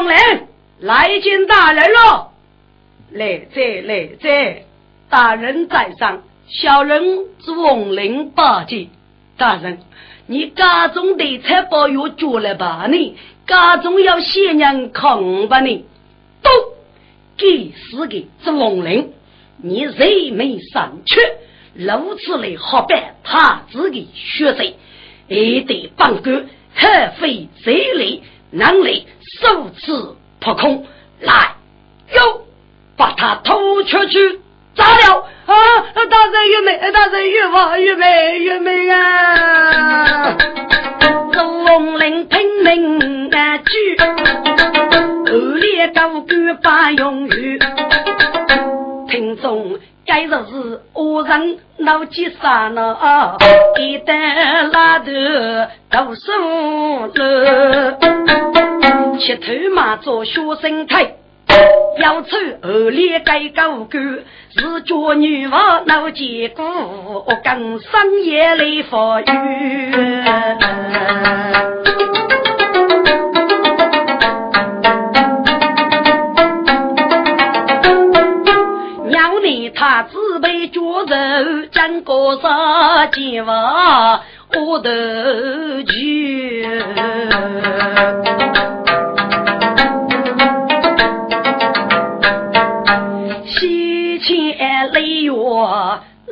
红绫来见大人喽。来在来在，大人在上，小人是王林八戒。大人，你家中的财宝又做了吧？你家中要仙人扛吧？你都给死给是王林，你人没上去，如此来好办他自己学生，也得帮个合费财力，能力数次破空来哟。把他拖出去砸了啊！大人越美，大人越美，越美越美啊！龙鳞拼命啊举，二列高举把用语，听众该说是恶人闹几杀呢？一旦拉头都输了，七头马做学生态。要出二列改高官，是叫女娃闹结果，我更深夜来发育。他自备脚肉，讲个啥计划我都去。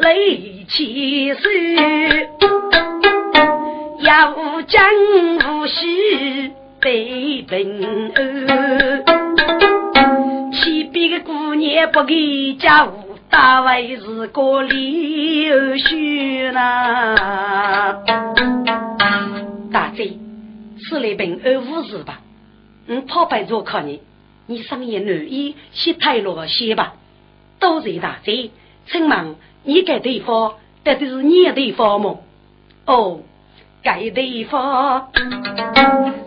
雷起手，要将无喜被平安。前边的姑娘不给家务，大为是个理由虚呐。大姐，此类平安无事吧？嗯，跑白做看你，你上言难衣，先退落些吧。多谢大姐，请问。你该地方到底是你的地方吗？哦，该地方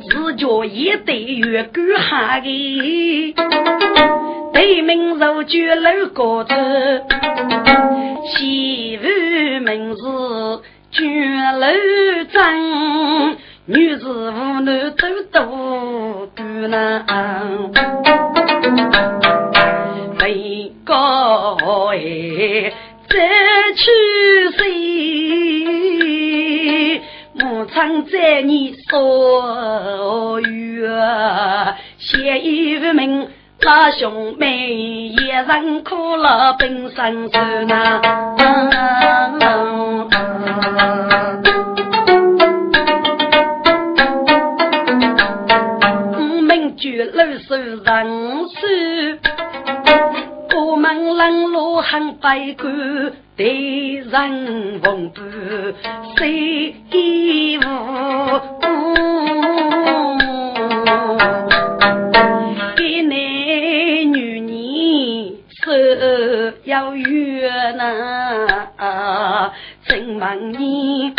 是叫一对月光下的，对面肉酒楼高头，媳妇名字卷楼镇，女子无男都多干呐，为高哎。再去谁？牧场在你所有，写一名那兄妹，一人苦了本身受难。名句老手人手。我们冷落很悲观，对人奉不谁无？给男女你手要远呐，怎问你？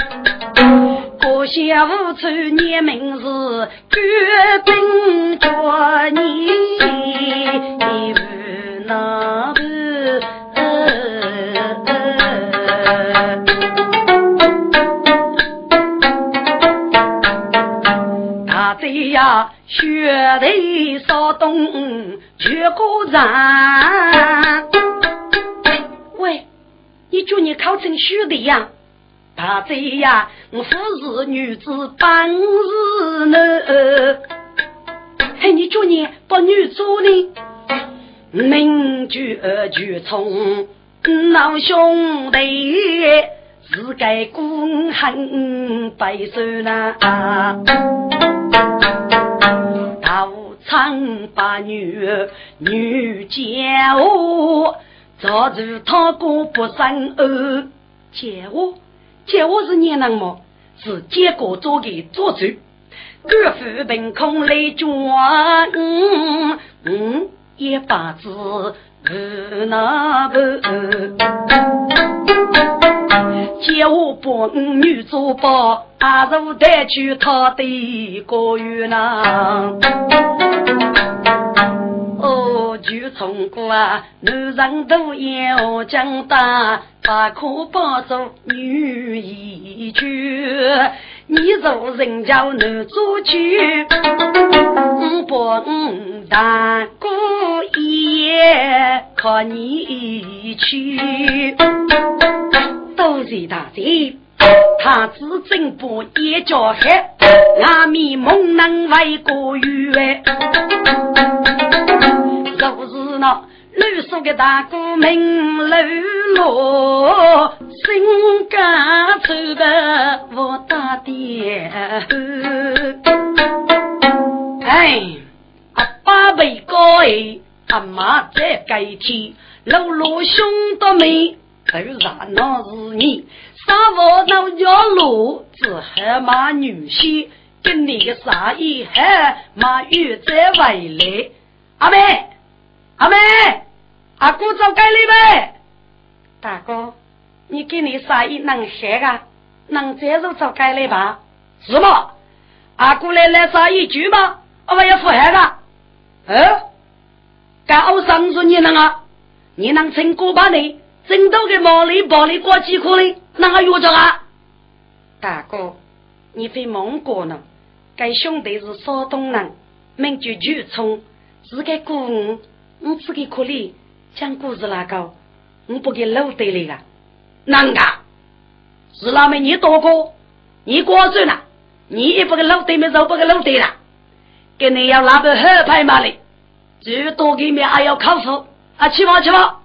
国下无处念名字，决定着你。那是大贼呀，血泪骚动全国人。喂，你祝你考成兄弟呀？大贼呀，我夫是女子本是男。嘿，你祝你把女主呢？名句二句从老兄弟，是该公恨白首呐。苍白女女见我，早知他哥不生儿。见我见我是孽人么？是结果做的做主。官府凭空来转，嗯，一把子不那不，叫我把女做保，阿如带去他的个月呢。哦，就从过啊，男人都要长大，不可帮助女一句。你做人家男做去，不但过夜靠你去。都是大姐，他只真不也叫黑，阿弥蒙能为国语。就是那绿树的大哥名楼落，心肝走的我大爹。哎，阿爸被高哎，阿妈在改天，老罗兄弟妹都然那是你，啥我那要路，只还骂女婿，跟你个啥意还马玉在外来，阿妹。阿妹，阿姑走该里呗？大哥，你给你啥意能写啊？能接受走该里吧？是吗？阿姑来来啥一句吗？我们要付海个。嗯？干我上说你能啊？你能成过把你挣到个毛利包里过几颗哩？哪个约着啊？大哥，你非蒙过呢？该兄弟是山东人，名叫巨聪，是个孤我只给可怜讲故事那个，我不给老得了。个，啷个？是那么你多过，你过算了，你也不给老得没肉不给老得了，给你要那个合拍嘛嘞，最多给面还要考试啊，去吧去吧，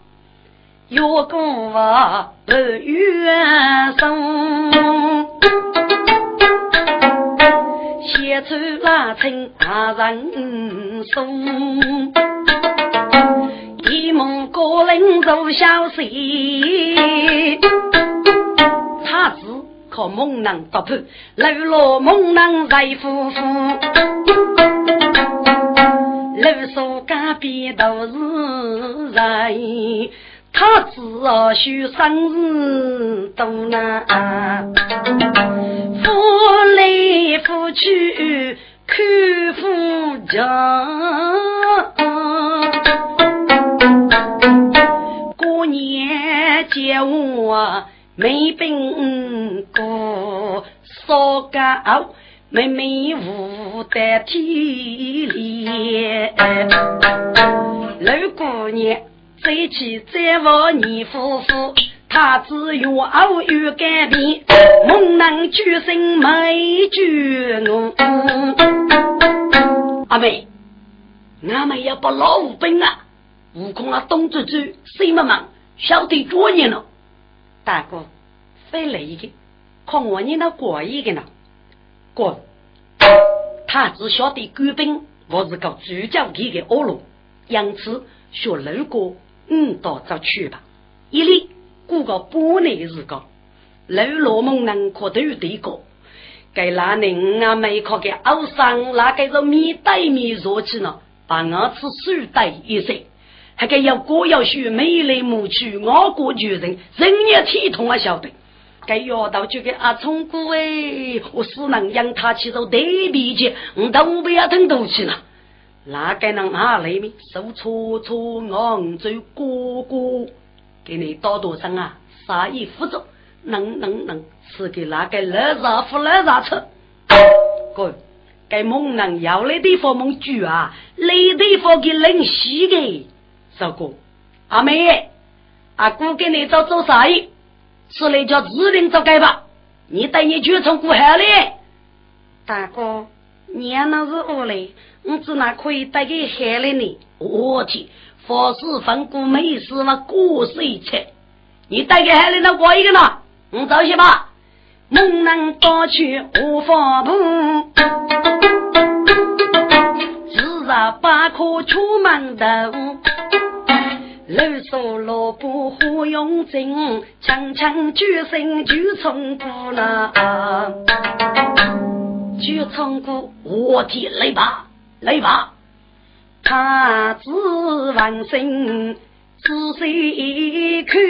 月光啊，月升，出那情啊人送。一梦高人做小事，他子靠猛男打破，流落猛男在夫妇，路上隔壁都是人，他子啊许生日多难，夫来夫去看夫家。年节我没病过，烧高妹妹无得体力。老姑娘再起再望你夫妇，他只有偶遇改变，猛男举身没举我。阿妹，俺们要把老五兵啊！悟空啊，东走走，西忙忙，晓得多年了。大哥，非来一个，看我你那过一个呢？过，他只晓得官兵，我是个主教级的恶龙，因此学路过，嗯，到这去吧。一里过个半年时光，老罗蒙能可都对过，该那人啊没靠给欧上那个是面对面坐起呢，把我吃书带一些。还该要过要学，美来母去，我国举人，人也体统啊，晓得。该要到就给阿聪哥哎，我只能让他去做对比去，我都不要等多去了。那该能阿来咪手搓搓昂走哥哥，给你多多声啊，啥意辅助，能能能，是给那个来啥付来啥吃。哥，该猛人要来地方猛举啊，来地方给冷死的。少哥，阿妹，阿姑给你做做啥意？是来叫指定做该吧？你带你去从过海嘞。大哥，你那是我嘞，我只那可以带给海里呢。我去，佛事分过没事嘛，过水吃。你带给海里那过一个呢？我走些吧。猛男多去无法步，自然八颗出门头。老说萝卜花用尽，强强举身就冲过了。就唱歌，我的来吧，来吧，他子万生仔细看，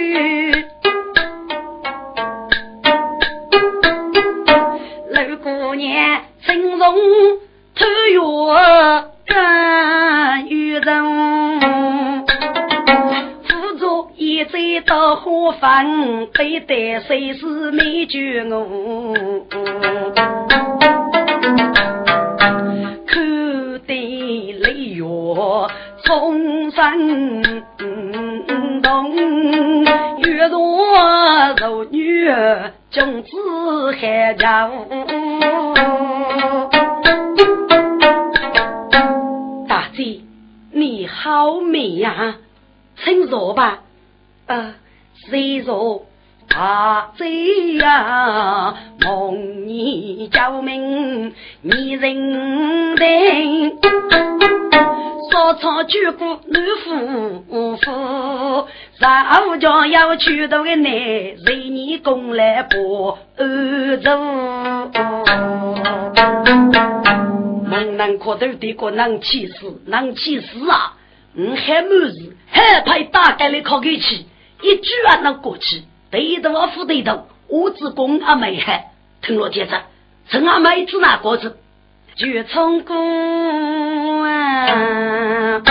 老姑娘心中头月干雨人，辅助一再到花房，背带谁是美眷我。风声动，月若柔女，君子海家大姐，你好美呀，请坐吧。呃，谁坐？大姐呀，梦你救命，你认得。早朝举过女夫妇，上午家要去到个男，随你共来把儿子。猛男可头的个能气死，能气死啊！我还没事，害怕打开了考给去，一句话能过去，对头啊，副对头，我只公阿妹害，听我接着，陈阿妹只拿个子？就成功啊！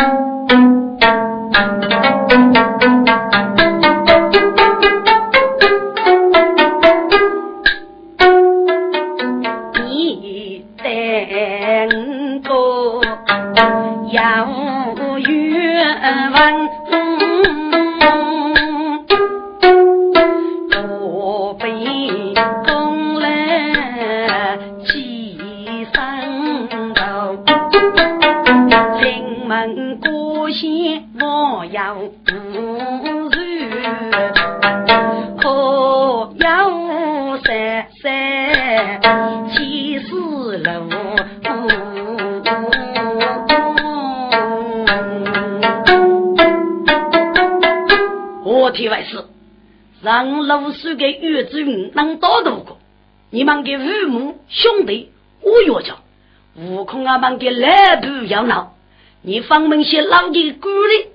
让老师给岳子云能打得过，你们给父母兄弟我约着，悟空啊们给来不要闹，你方门些老的鼓励，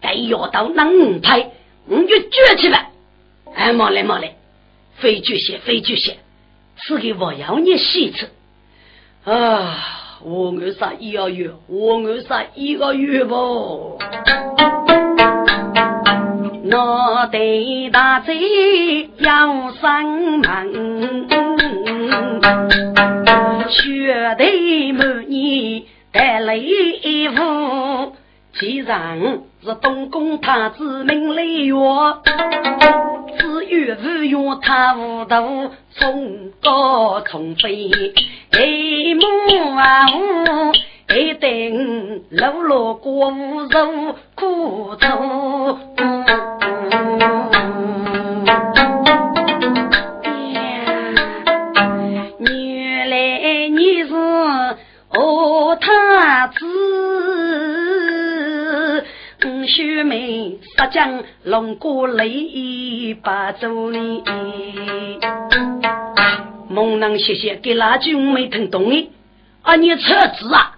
该要到能拍，我就撅起来。哎，莫来莫来，非举些非举些，此给我要你洗吃。啊，我儿杀一个月，我儿杀一个月不。我对大嘴要上门，血对满你带礼物，既然是东宫太子命来哟，只有不用他无头从高从飞，一母啊一定落落过无肉苦愁。原来你是何太子，秀妹杀将龙过雷把走你。猛男谢谢给那句没听懂的，啊你车子啊！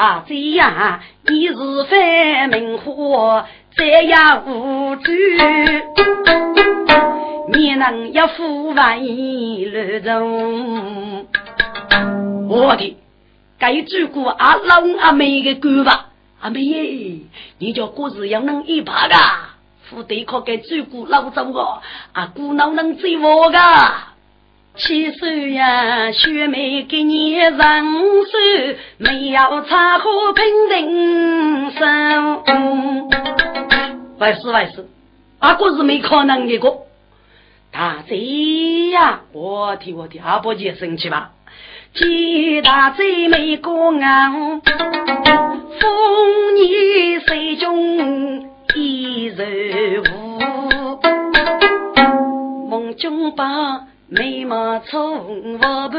大贼呀，你是非明火，这样无助。你能要富万一路中？我的，该照顾阿老阿妹的官吧？阿妹耶，你叫哥子要能一把的，副队可该照顾老周个，阿姑能能追我个。七岁呀，学妹给你人手，没有茶壶平人生。外事外事，阿哥是没可能的个。大贼呀，我替我的阿伯姐生气吧。几大贼没过岸，风雨水中一人无。梦中把。眉毛冲我不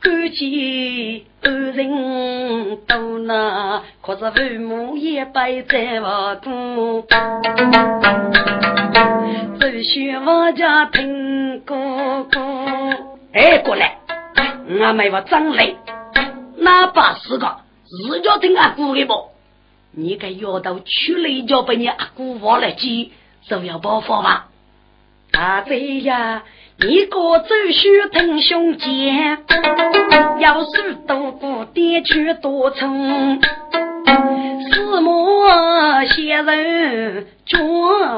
感激恩人多呐，可是父母也摆在我过，只需我家听哥哥。哎，过来，我没话张雷，哪怕是个日家听阿姑的不？你该要到去了一脚被你阿姑挖了鸡，就要报复吧？大贼呀！一个走须挺胸肩，要是多过点去多成，四目仙人绝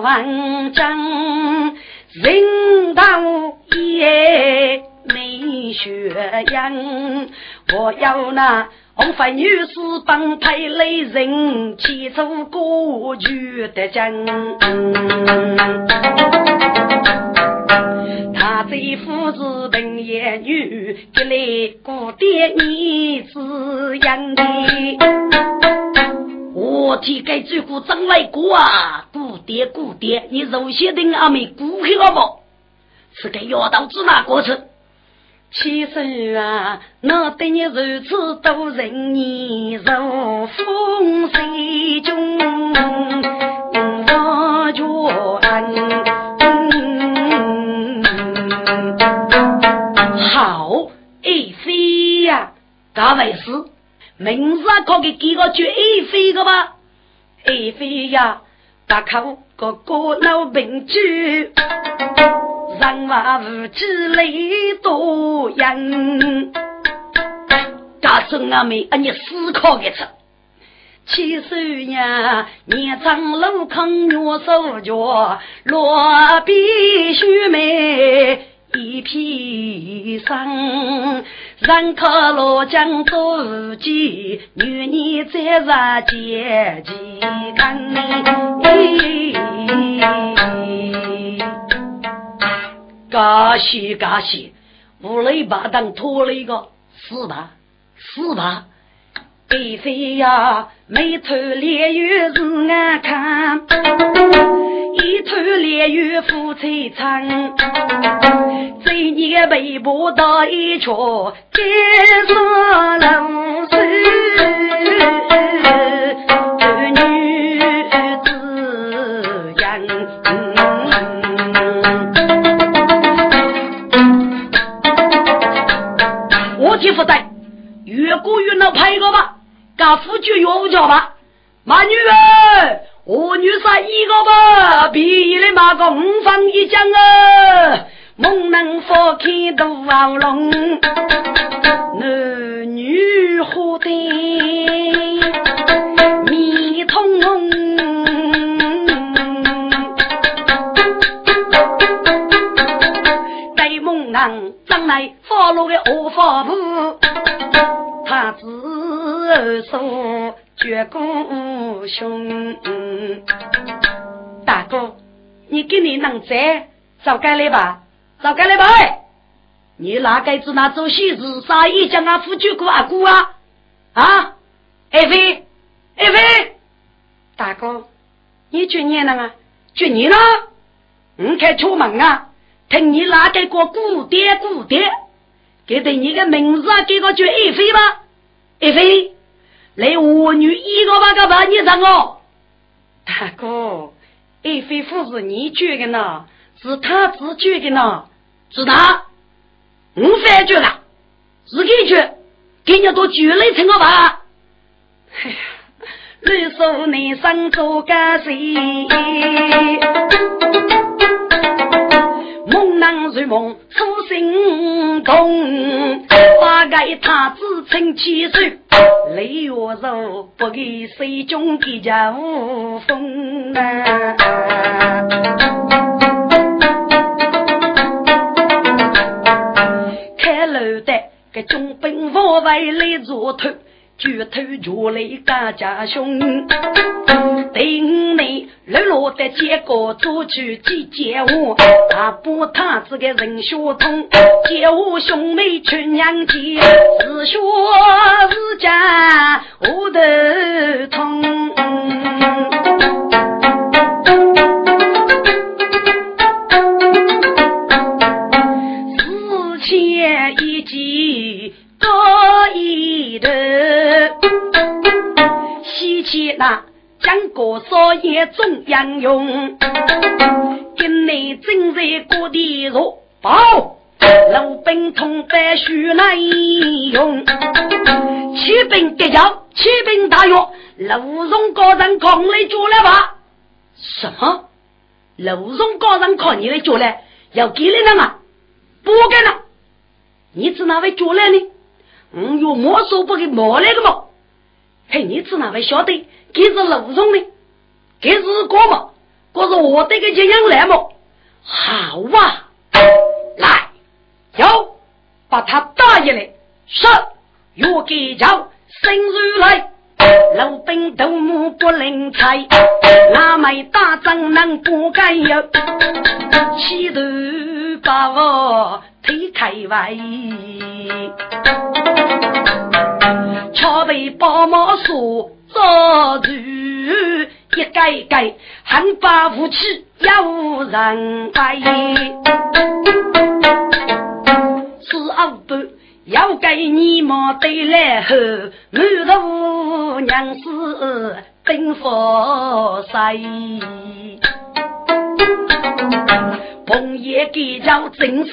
万章，人道也没学样。我要那红发女士帮配雷人，起出歌剧的真。他这父子本也女，一来古典女子养的。我替该最古张来过啊，姑爹姑爹，你肉些的阿妹古黑了不？是个药道子那过程。其实啊，那对你如此多人你如风水中，大卫是名字可给几个叫 A 飞的吧？A 飞呀，大口个个老病句，人话无知泪多人。大孙阿妹，啊你思考一次。七岁呀，年长路坑月手脚，落笔须眉。一匹裳，人客落江做自己，女你在日结几根。嘎西嘎西，五雷八当拖了一个死吧死吧！飞飞呀，眉头连月是俺看，一头连月富翠长，这年背部到一圈，金色龙丝，女子样。我替不在，越过越能拍个吧。家夫就要不着吧，马女儿，我女婿一个吧，比的马个五方一将啊，猛能放开独王龙，男女合的密通红，对猛男将来发落的恶法布，手绝孤兄，大哥，你给你能在早该来吧？早该来吧！你哪个子那做喜事，啥意将啊夫君过阿姑啊？啊，爱妃，爱妃，大哥，你去年了啊？去年了？你开出门啊？听你哪个过姑爹姑爹？给的你的名字啊给个叫爱妃吧？爱妃。来，我女一个八个把你上哦，大哥，爱妃夫是你决的呢，是他自决的呢，是他，我反决了，自己决，给你多举了成个吧。哎呀，你说你生做干谁？梦难如梦，初心痛。八个他自称七岁，雷月柔，不给水中的家无风。开楼的给中兵防卫来做头。举头脚来干家兄，等你落落的结果出去几件物，大伯他这个人血通，接我兄妹去娘家，是学是家我都将国少爷中央用，今内正在各地入报，老兵同白须来用，骑兵得叫骑兵大约，楼中高人抗来捉来吧？什么？楼中高人靠你来捉来？要给你了吗？不给了。你指哪位捉来呢？嗯，有没收不给没来的么？嘿，你指哪位晓得？给是楼中的，给是过么？过是我这个这样来么？好啊，来，要把他打下来，是，若给叫生日来，老兵头目不能猜，那枚大仗能不敢有，企图把我推开外，却被包毛说捉住。一改改，汉把武器无人摆。四阿伯要给你莫对来后，满头娘子奔佛山。彭爷给叫真三次，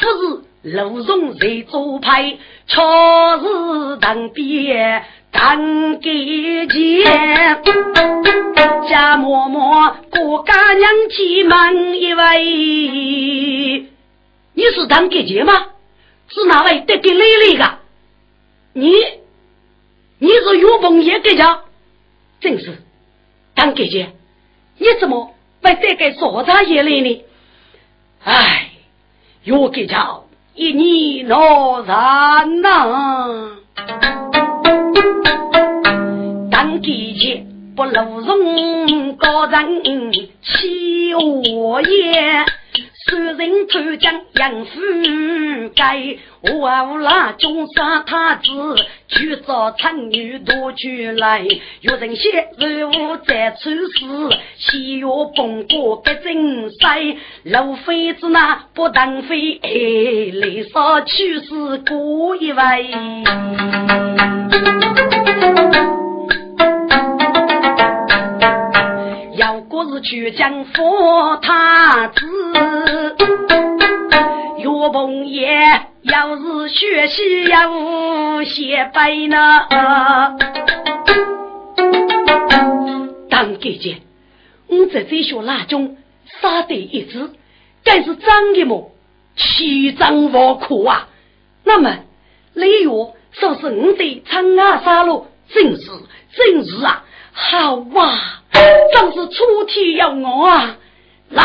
不是路中谁做派，却是当爹。当给姐，家嬷嬷过家娘亲们一位，你是当给姐吗？是哪位得给奶奶的？你，你是岳凤爷给家？真是当给姐，你怎么会得给说他爷来呢？哎，岳给家一年老人呐。一切不露容，高人欺我也。虽人偷将杨夫改，我那中杀太子，去找参女多去来。有人写任务在出事，西岳崩过个真塞。老妃子那不当妃，来少去世过一位。去将佛他子，岳鹏也要是学习要写白呢？当姐姐，我在这学那中杀得一只，该是张的么？七张我苦啊！那么李月说是我的长安杀戮，真是正是啊！好啊！真是出天有我啊！来，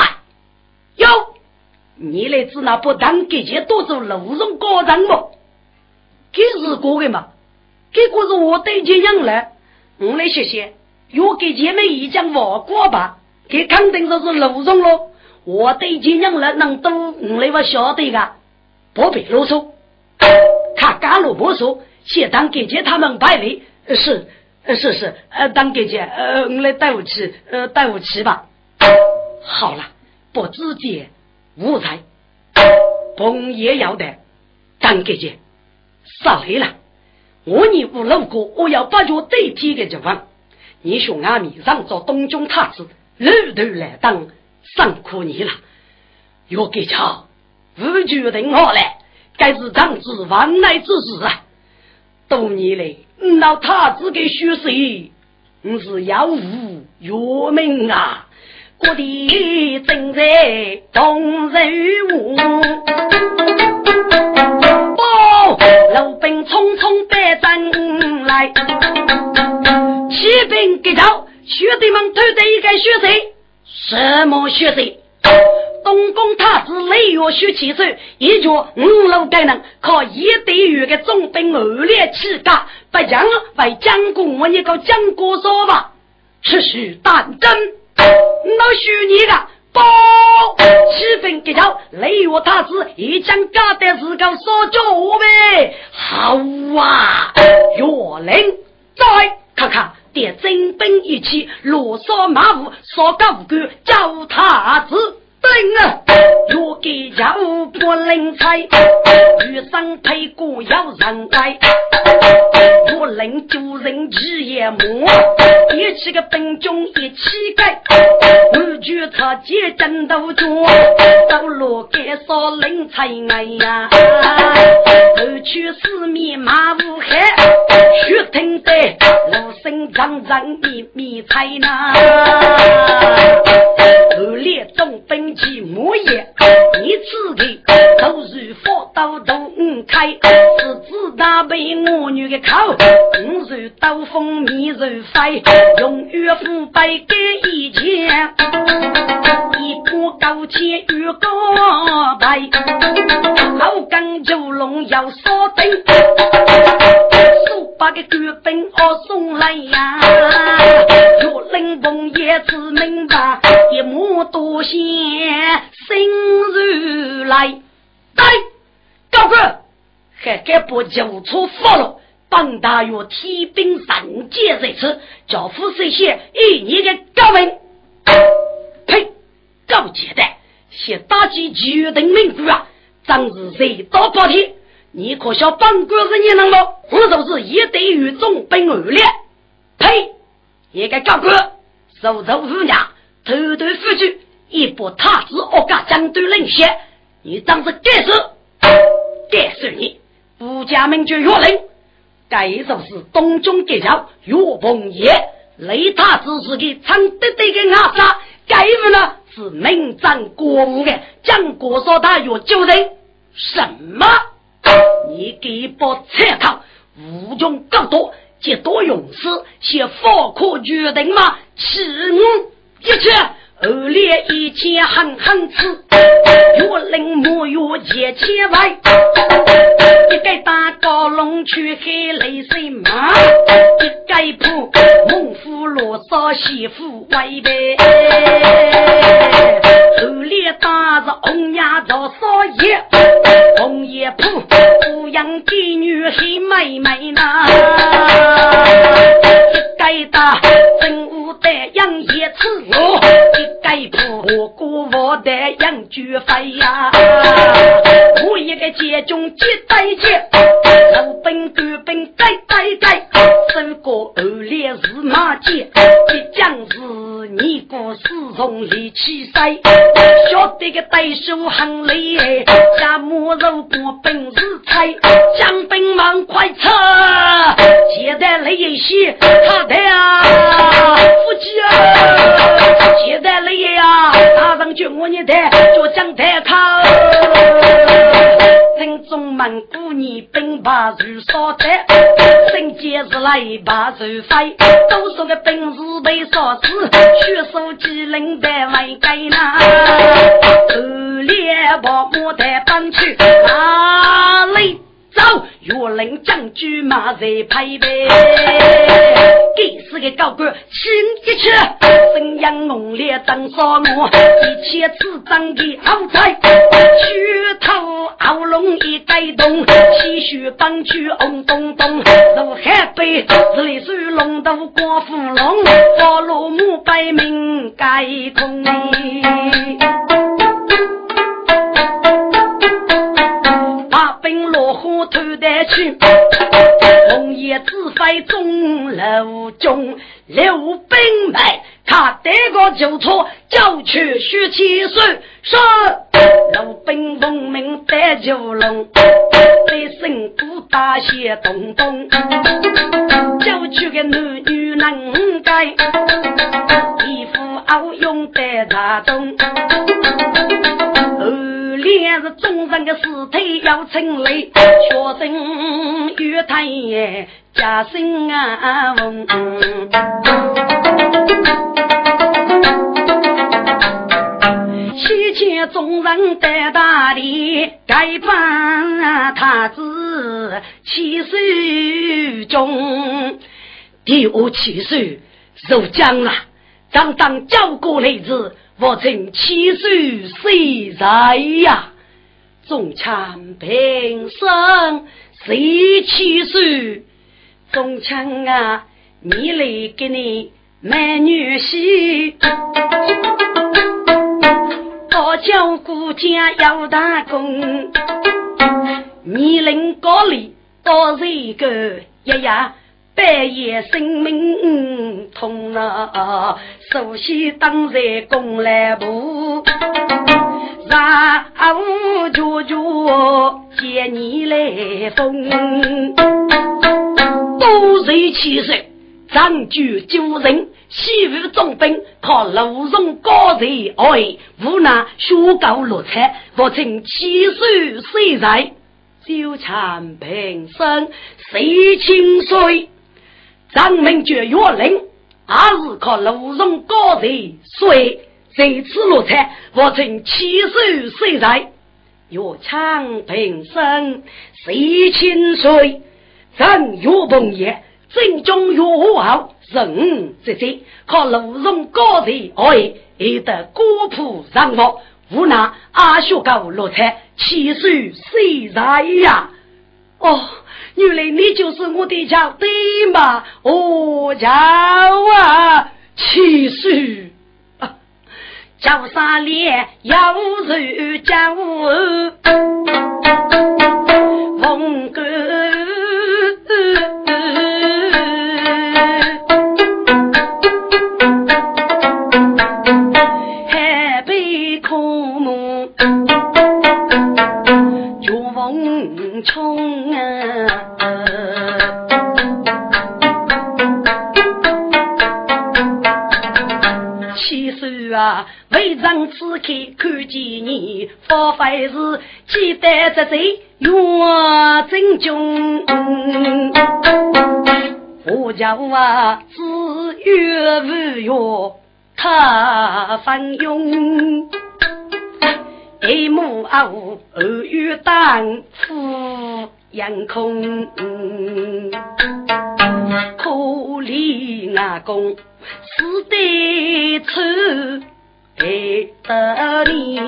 哟，你来自那不当给钱多做路上高人么？给是过的嘛？给过是我对钱养来，我来谢谢。要给前面一讲话过吧，给肯定就是路上喽。我对钱养来能懂，我来我晓得的，不必啰嗦。他干了不说，先当给钱他们拜礼是。呃，是是，呃，当姐姐，呃，我来带我去，呃，带我去吧。好了，不直接无才，pom 爷要得，当姐姐，杀黑了。我你五路过，我要把脚对替的地方。你兄阿弥让做东中太子，路头来当，辛苦你了。要给巧，无决定好了，该是长子万来之时啊。多年来。那他子给学谁？我是要无岳明啊！各地正在动人物，报老兵匆匆带阵来，骑兵给到，兄弟们都得一个学谁？什么学谁？东宫太子雷月学起手，一脚五路该能靠一对月的重兵恶劣气概，不讲为将军我一个将国说吧，持续当真，那许你的包七分给条雷月太子一将干的是个说教呗，好啊，岳灵再看看。点真兵一起，罗嗦马虎，少个无辜，叫太子。等啊！若给家务不能拆，遇上配过要人来。我能救人一夜魔，一起个兵中一起盖。我举他接战斗中，走路该少人才爱呀。头去四面马无害，血腾的路身张张密密彩呐。后列中本起木叶，一次的都如火刀都开，是子大被我女的口，五如刀锋密如飞，用岳父白给一件，一个高铁与高白，老干九龙要锁定，数百个军兵我送来呀，若冷风也只明白，一目多险，心如来，来，高哥，还该不就出发了？本大约提兵三界在此，教父谁写一年的高文？呸！高阶的，写打击决定名句啊！真是谁到八天？你可笑本官是你能吗？我就是一对于众兵恶劣。呸！一个高官，手头无娘，偷偷付出，一波他子恶家将对领先，你当是该死！该死你！不加名就若令。该就是东中结交岳鹏业，雷他只是个长得得的阿杀，该物呢是名震国务的将国说他有救人什么？你给把菜汤无中高多，皆多勇士，写法可决定吗？是我一去。二列一千狠狠吃，越冷莫越结千外，一个大高龙去黑雷神马，一个铺猛虎罗少媳妇外边，二列大着红牙做少爷，红叶铺抚养妓女黑妹妹呐，一个大我。该铺我姑我的养猪飞呀，我一个接中接带接，老本官本带带带，手过二列是马街，一将是你故事从里起塞，晓得个对手很厉害，下马肉过本事菜，将兵忙快撤，接待来一些他的啊，夫妻啊，接待。来呀！大上去我你的就讲太靠。正中门姑娘兵把如烧的，圣洁是来把如飞，都说个本事被烧死，血手机灵的外盖那，二连把木台搬去哪里？走，岳林将军马在排队，给是个高官，请一去，沈阳猛烈当杀我，一切此张的好菜，举头傲龙一带动，气血帮去轰咚咚，如海北是里水龙头过芙蓉，花落木百名盖空。偷得去，红叶子飞中楼中，刘兵来，他得个就错，叫去许七岁，说刘兵奉命得九龙，在身骨大些东东，叫去个男女能干，衣服傲用得大东。连是众人的尸体要清理，确定玉太爷家姓啊翁。七千众人在大理，该办他子七岁中，第五七岁入江了，张当交过来子。我曾七岁谁在呀？中枪平生谁七岁？中枪啊，你来给你买女婿。我叫顾家要打工，你领高里多是一个爷爷。半夜生命痛啊，首先当在公来部，然后舅舅接你来封，都是七岁。长居九人，西吴重兵靠路中高人哎，无奈学高落彩，我曾七岁岁在，纠缠平生谁清岁？张明绝月令，也是靠路中高人岁，这次落彩，我曾七岁岁在，岳长平生谁清岁？张岳鹏也。正中有好人之际，靠路中高人哎，也得孤仆上佛，无奈阿学高落彩，七岁谁在呀？哦，原来你就是我的家对吗？哦，叫啊，七岁啊，叫啥脸要如叫凤哥。冲啊！七叔啊，为长此刻看见你，发费是记得这贼岳真君。我叫啊，子岳无岳，他翻涌。一目二无，二月当夫阳空，可怜阿公死得丑，得你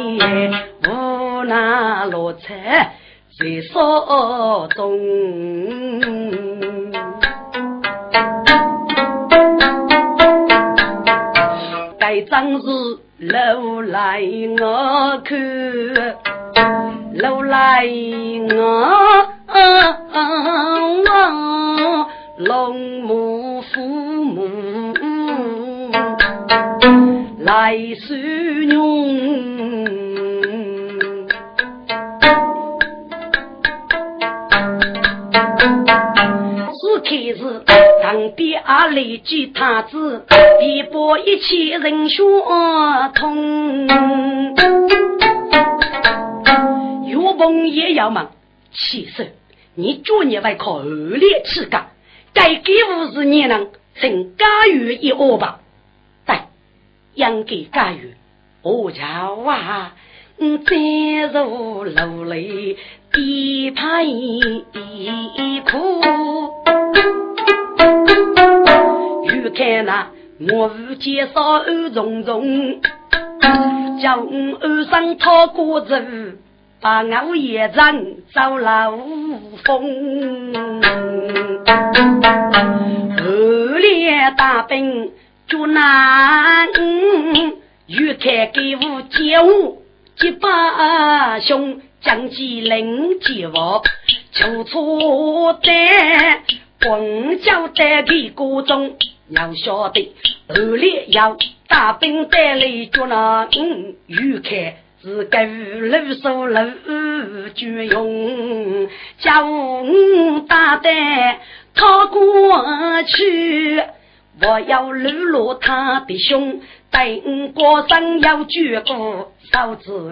无奈落彩在手中。该张是。楼来我看，楼来我龙母父母来收容。开始，当爹阿来接太子，逼迫一切人血痛。岳鹏也要忙，其实你昨日为靠恶劣气干，该给五十年能成家园一窝吧？对，应该家园，我叫啊，嗯，再入楼里低拍哭。欲看那我无介绍二重重，叫我二上讨过走，把我也人走老风。二连大兵捉难，欲看给我接我几把兄，将其领接我，求错的。光脚在屁股中，要晓得后来要大兵带来捉拿，嗯，欲看是该路手路军用，叫我大胆逃过去，我要路落他的胸。等过生要绝过嫂子，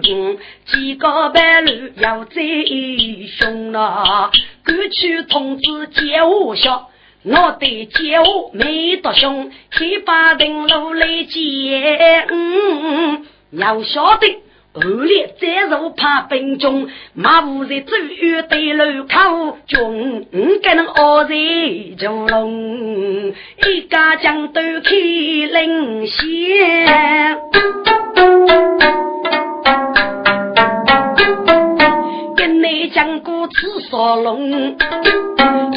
几个白路要最凶了。过去同志接我笑，我得接我没多凶，去把人路来接。嗯，要晓得。恶劣再入怕兵中，马虎在走远对路口，军跟能恶在九龙，一家将都开领先。跟你讲过刺少龙，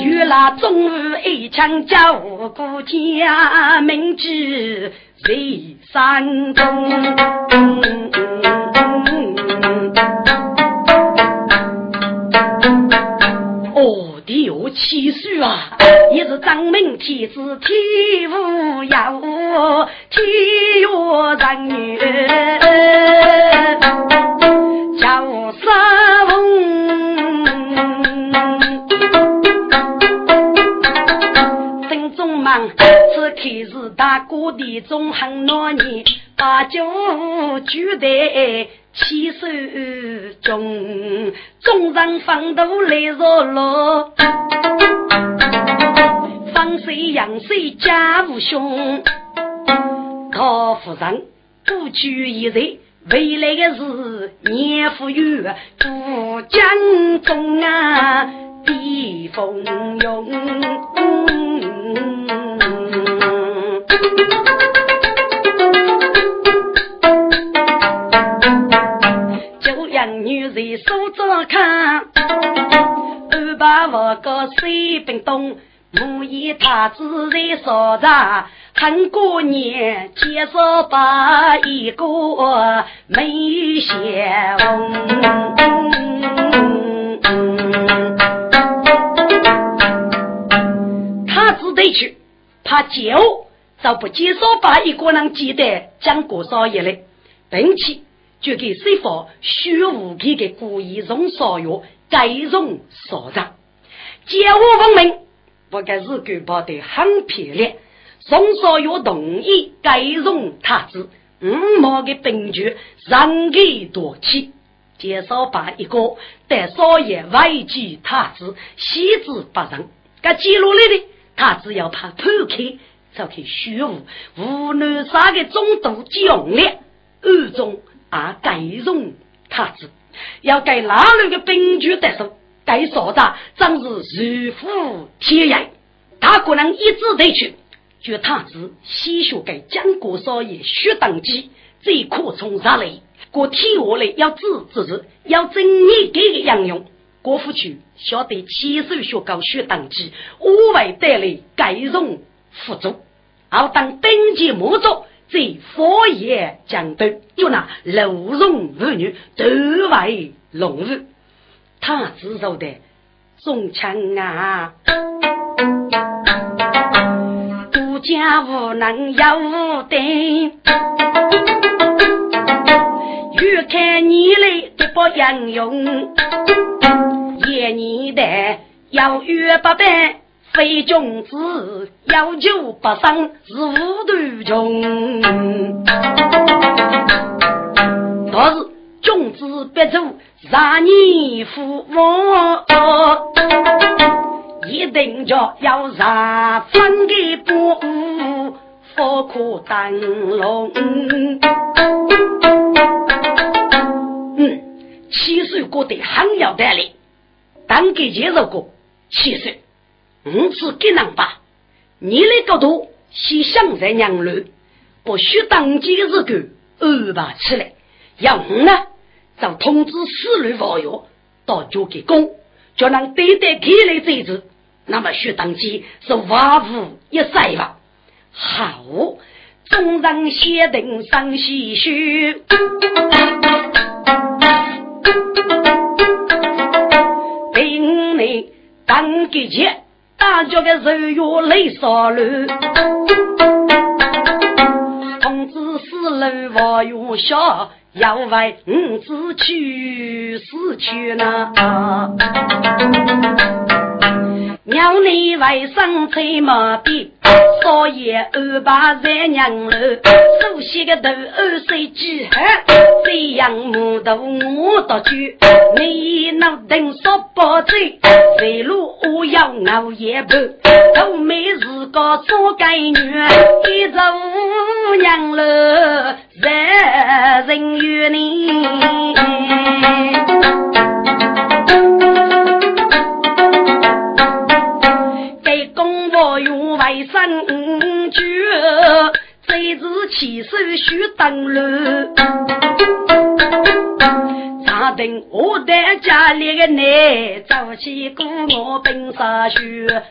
原来中午一枪叫我顾家，明知在山中。哦，第有七岁啊，也是张明天子天无有天人女，叫沙翁，心中忙，此刻是大哥的中很多年，把酒举得起手中，众人放都来热络。方水杨水家无兄，高夫人不拘一人，未来的是年富裕，富江中啊避风涌。女人手着看，二把我个水冰冻。母以他自在所在，很过年介绍把一个美仙翁。他只得去，怕酒就不介绍把一个人记得讲过少爷嘞，并且就给师傅虚无皮的故意用少药改容所长，借我闻名。不该是举报的很漂亮，宋少爷同意改容他子，五毛的兵权让给夺去，介绍把一个带少爷外居他子，喜之不仁。该记录里的，他只要怕偷开，就去虚无无能啥个中度将领，暗中啊改容他子，要改哪路的兵权得手。该所长真是如虎添翼，他可能一直得去，就他子西学给江国少爷学登基，最可从杀来。过天下来要治治治，要正义给个杨用。国府去晓得亲手学高学登基，无为带来改容辅助，而当登基末座，在佛爷江头，就那楼容妇女都为龙日。他知道的，中枪啊，孤家无能也无胆，越看你来都不英勇，夜你的要越不办，非君子要求不生是无头穷，倒是君子别走。让你父母一定叫要让分给不不可灯笼。嗯，七岁过得很要得力，当给介绍过七岁，五次给人吧。你那个度先想在娘路，不许当街日狗安排起来，要呢？就通知四路朋友到交给公，叫人对待开来这子，那么徐当机是万无一失吧？好，众人先定上细许，兵内当给钱，大家的肉月泪洒了。同志四路朋友下。要为五子去死去呢，娘你为生催马逼，少爷安排在娘楼，熟悉的头二岁几汉，这样木头我多久？你能等说不醉，随路我要熬夜半，都没是个做该女，一走娘楼。人人与你，用卫生纸，这是起手须登楼。查等我在家里的内，早起过我本杀学。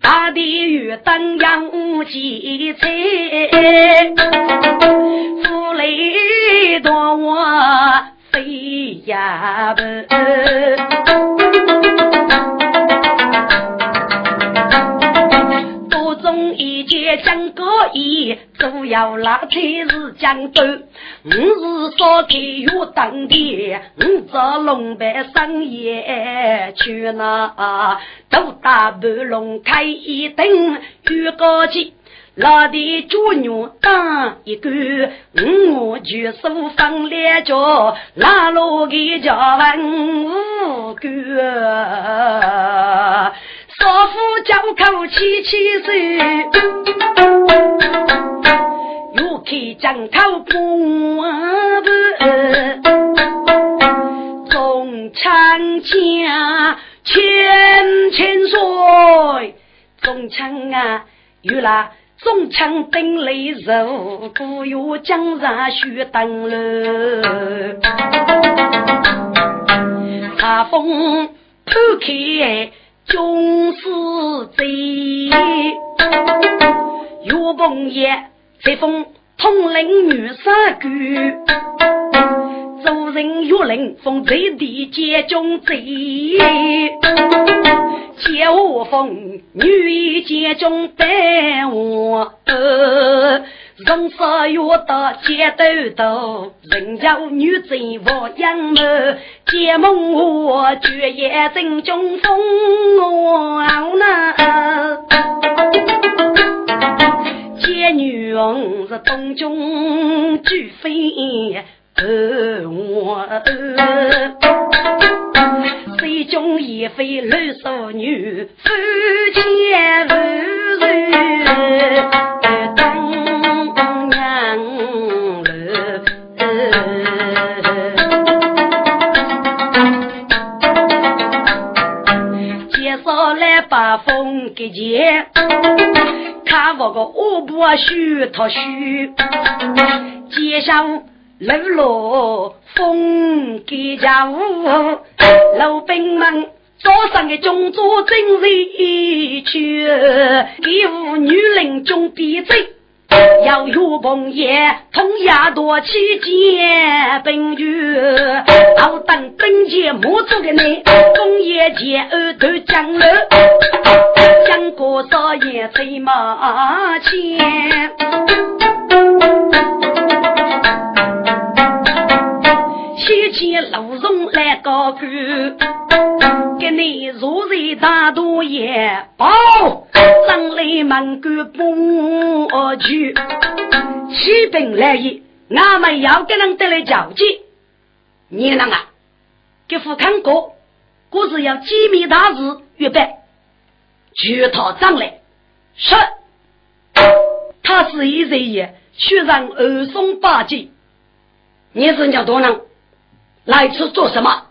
大地与灯阳几彩，富来多我飞呀奔，多种一件真个意，主要那才是江州，我是少开月当的，我这龙白生意去哪？都大半龙开一灯，月高起。老的猪牛当一个，我举手放两脚，拉路给家文五个，少妇叫口七七岁，又开张口不问，中枪家千千岁，中枪啊，有了。中枪登雷肉，古有江山须登楼。茶风铺开军师贼，岳鹏爷随风统领女杀官。做人越人奉贼地接中贼，接我风女接中带我，人杀越大接斗斗，人叫女贼我养母，接梦我绝也正中风我那，接女王是东中举飞。我水中也非绿少女，夫妻无人来把风给接，看我个五步虚脱虚，街上。路落风给家务，老兵们早上的中作真是去，给五女人中必争，要有朋友同样多去见本局，好等本节莫做的你，工业前二头江了，江过少爷催马前。七千老荣来高歌，给你如日大多也报，张来门关不去，起兵来意，俺们要跟人得来交接。你啷个？给副看过，我是要机密大事预备，全套张来。是，他是一人也，学上二松八戒，你是叫多能？来此做什么？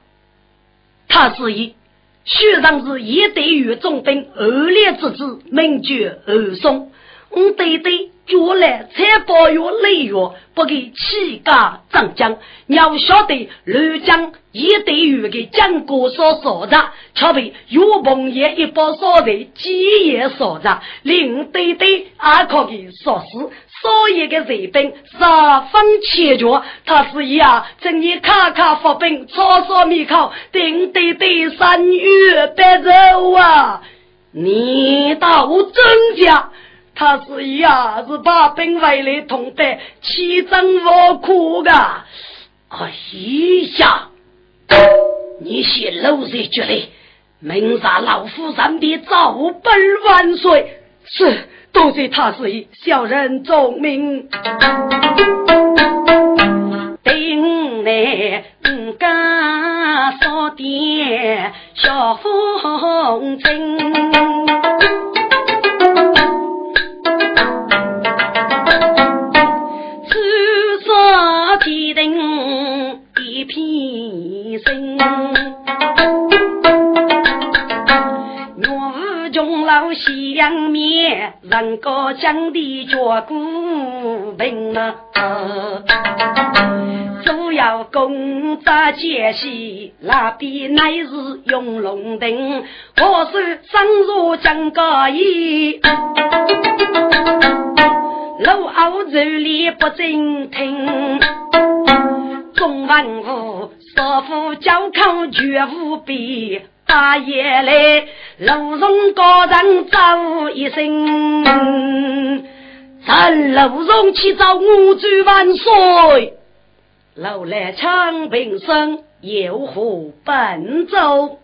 他是以学长是一对与中兵恶劣之子，名绝二松。我对对，将来才保佑雷月，不给气家长江。你要晓得，刘江一对于给江国所烧着，却被岳鹏爷一把烧的几夜烧着，令对对阿可给烧死。所有的士兵十分气绝，他是呀，正以卡卡发兵，草草米口，顶对对三月白肉啊！你到真家，他是呀，是把兵为了同的，气争我苦的。哎呀，你先露水绝来，明杀老夫人的早本万岁！是。多谢他是小人忠名，顶来五家少点小风筝，江面，人高将的脚骨平啊！主要工作间隙，那边乃是用龙灯，我是生如江高义，路后走里不正听，中文武少妇交口绝无比。大爷来，路中高人招一声，咱楼上去找我主万岁。老来长平生，有何奔走？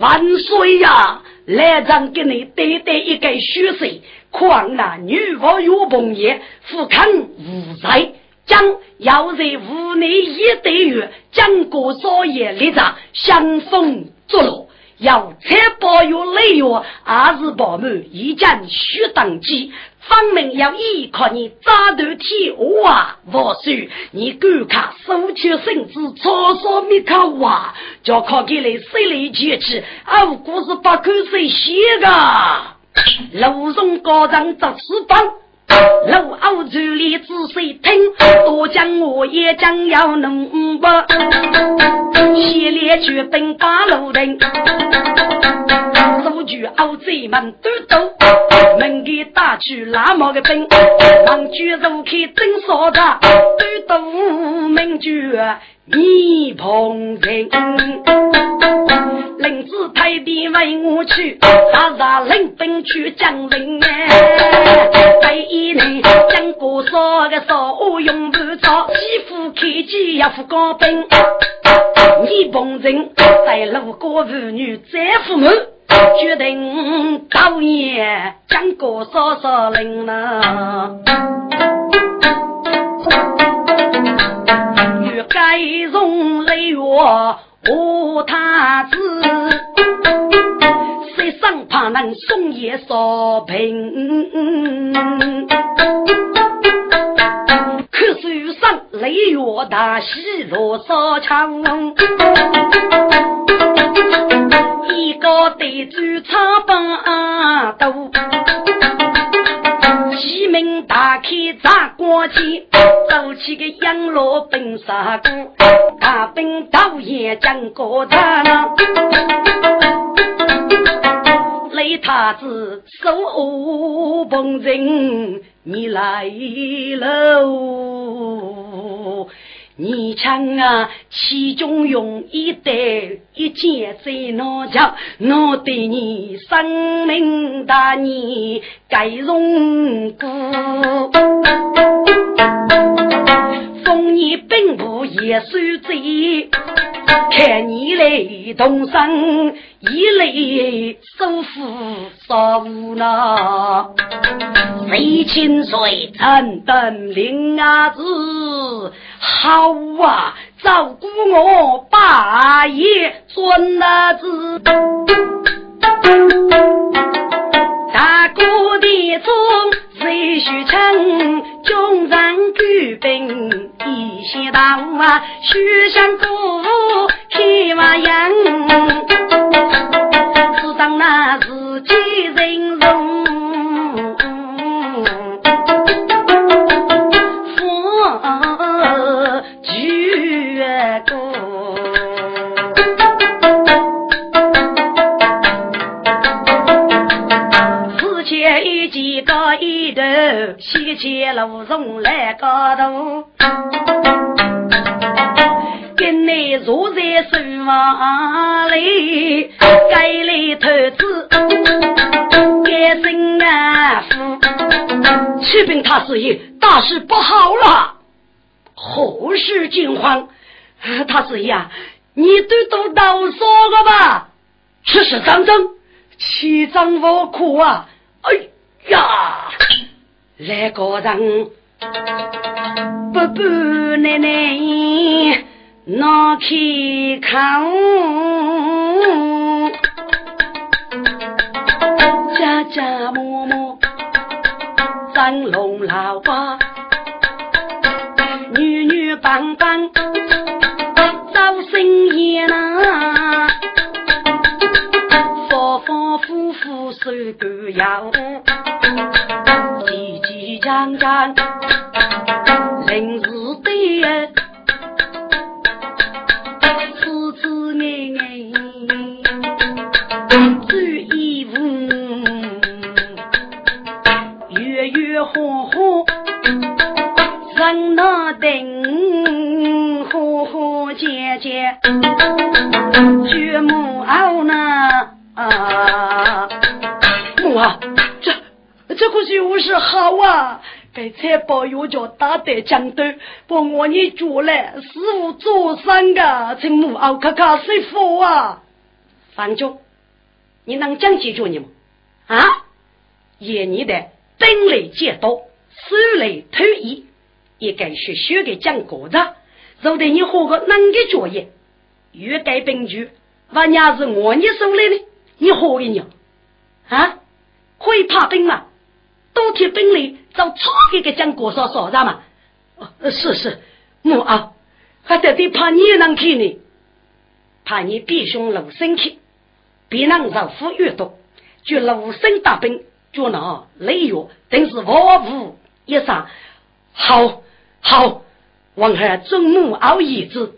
万岁呀！来长给你带带一个虚岁，况那女娃有朋友，富康无灾。将要在屋内一对月，将过少爷立着相逢作乐。要财宝有累哟，还是保满一将须当机。方明要依靠你扎头铁啊，我说你赶快收起身子，草草灭口啊，叫靠给来谁来接去？啊，故事把口水写个，路上高张做翅膀。老敖嘴里仔细听，多讲我也将要弄不？先列举本把路灯，数据敖贼们都懂，门给打去那么个兵，望举如开真说的，都懂门举。你捧人，领子太弟为我去，大大领兵去江陵哎。第一年，江国说个说用不着，媳妇开机要付高兵。你捧人，在路过妇女再父母，决定导演江国说说领了。该容泪月无他子，谁生怕能送夜少平？可手上泪月大喜罗少强，一个对住长把刀。西门大开砸光去，走起个杨罗奔杀过，大兵导演将过他，雷太子手捧人，你来喽。你唱啊，其中用一代一件在哪家？我对你生命大你该荣顾。封你本部也受罪，看你来动身，一来收复少无那。谁清水怎等灵儿子？好啊，照顾我八爷孙儿子。大哥的中必须称？军人举兵一些到啊，许相鼓开瓦洋，只当那自己西街路上来高头，跟你坐在书房里，该来投资，该生啊福。启禀大师爷，大事不好了！何事惊慌？大师爷，你都都到说了吧？事实当真，七张我苦啊！哎。呀，来个人，伯伯奶奶拿开口，家家母母张龙老八，女女帮帮招生意呐，夫夫夫妇手个要。江江临时的，次次爱爱做衣服，月月花花人那等，花花姐姐绝木偶呢啊，木啊。这可是有事好啊！给财宝又叫打得江头，帮我你做来师傅做三个，请母后看看师傅啊。范中，你能讲几句你吗？啊？爷你的兵力渐多，手雷偷衣，也该学学给讲故事，就得你活个能个作业，越改兵句，万伢是我你手里的，你活个鸟啊？会怕兵吗？多贴兵力，找超一个讲国少少啥嘛？哦，是是，母啊，还得得怕你能去呢，怕你弟兄鲁生去，别让肉夫越多，就鲁生大兵。就那雷月，真是万无一伤。好，好，王孩尊母熬一子，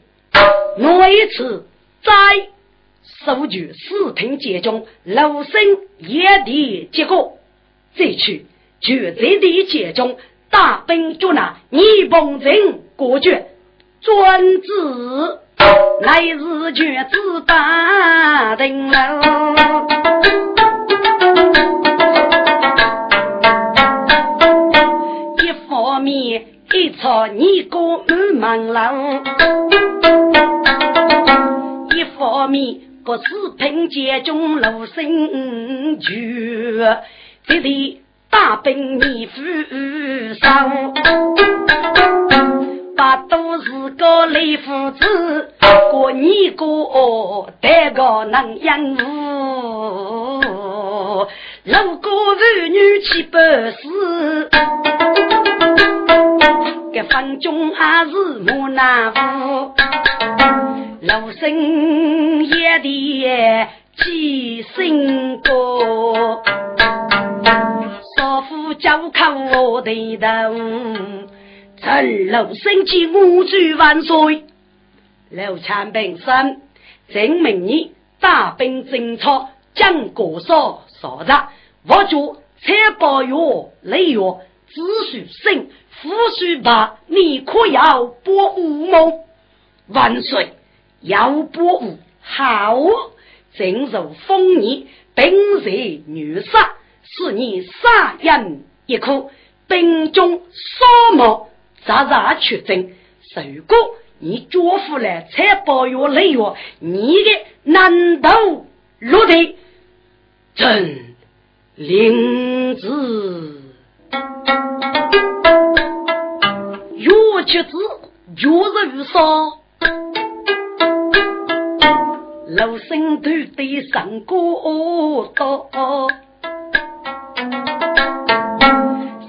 我一次在收据四平节中，楼生野地结果，这去绝对的节中，大兵就那逆风阵过绝，专制来日绝子打定了。一方面一朝你过满忙郎，一方面不是凭借中路生聚，这里大兵你负伤，把都是个雷夫子，过你过得个能养活，如果儿女去不死。个方中还是木难夫，老生也的几声歌，少妇叫看我的头，陈老生记五主万岁，刘长兵生证明你大兵征讨将国少少着，我主财宝月雷月只许生。夫婿吧，你可要保护吗？万岁，要保护。好，正如风逆，兵热女杀，是你杀人一颗，兵中扫毛，扎扎取真。如果你交付了财宝月累月，你的难道落得真灵子？橘子就是烧，老生都得上过刀，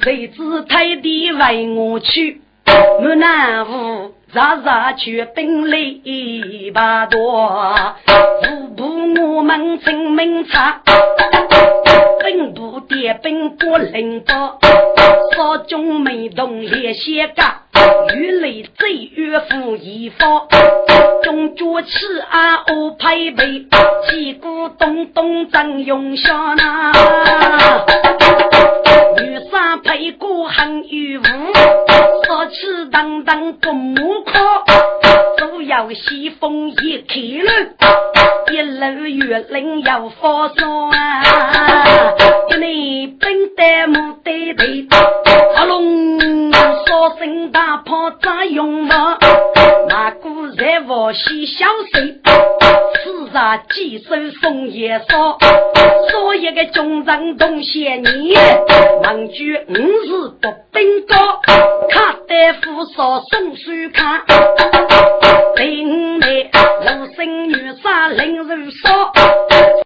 谁知太弟为我去，我难无日日去兵力八多，五步我们真明察。兵部点兵不灵宝，少中没动列些个，越雷贼越富一方，中脚吃啊哦配备，旗鼓咚咚真用上呐，配鼓很有福，少吃当当不木靠，要西风一开路，一路月冷要发烧啊。一内兵得木得得，阿龙说声大炮咋用嘛？那股在我西小水，四杀几手风也少，所有个军人东些你，王举五日不兵高，看大夫少送书看。兵来，无生女杀林如霜。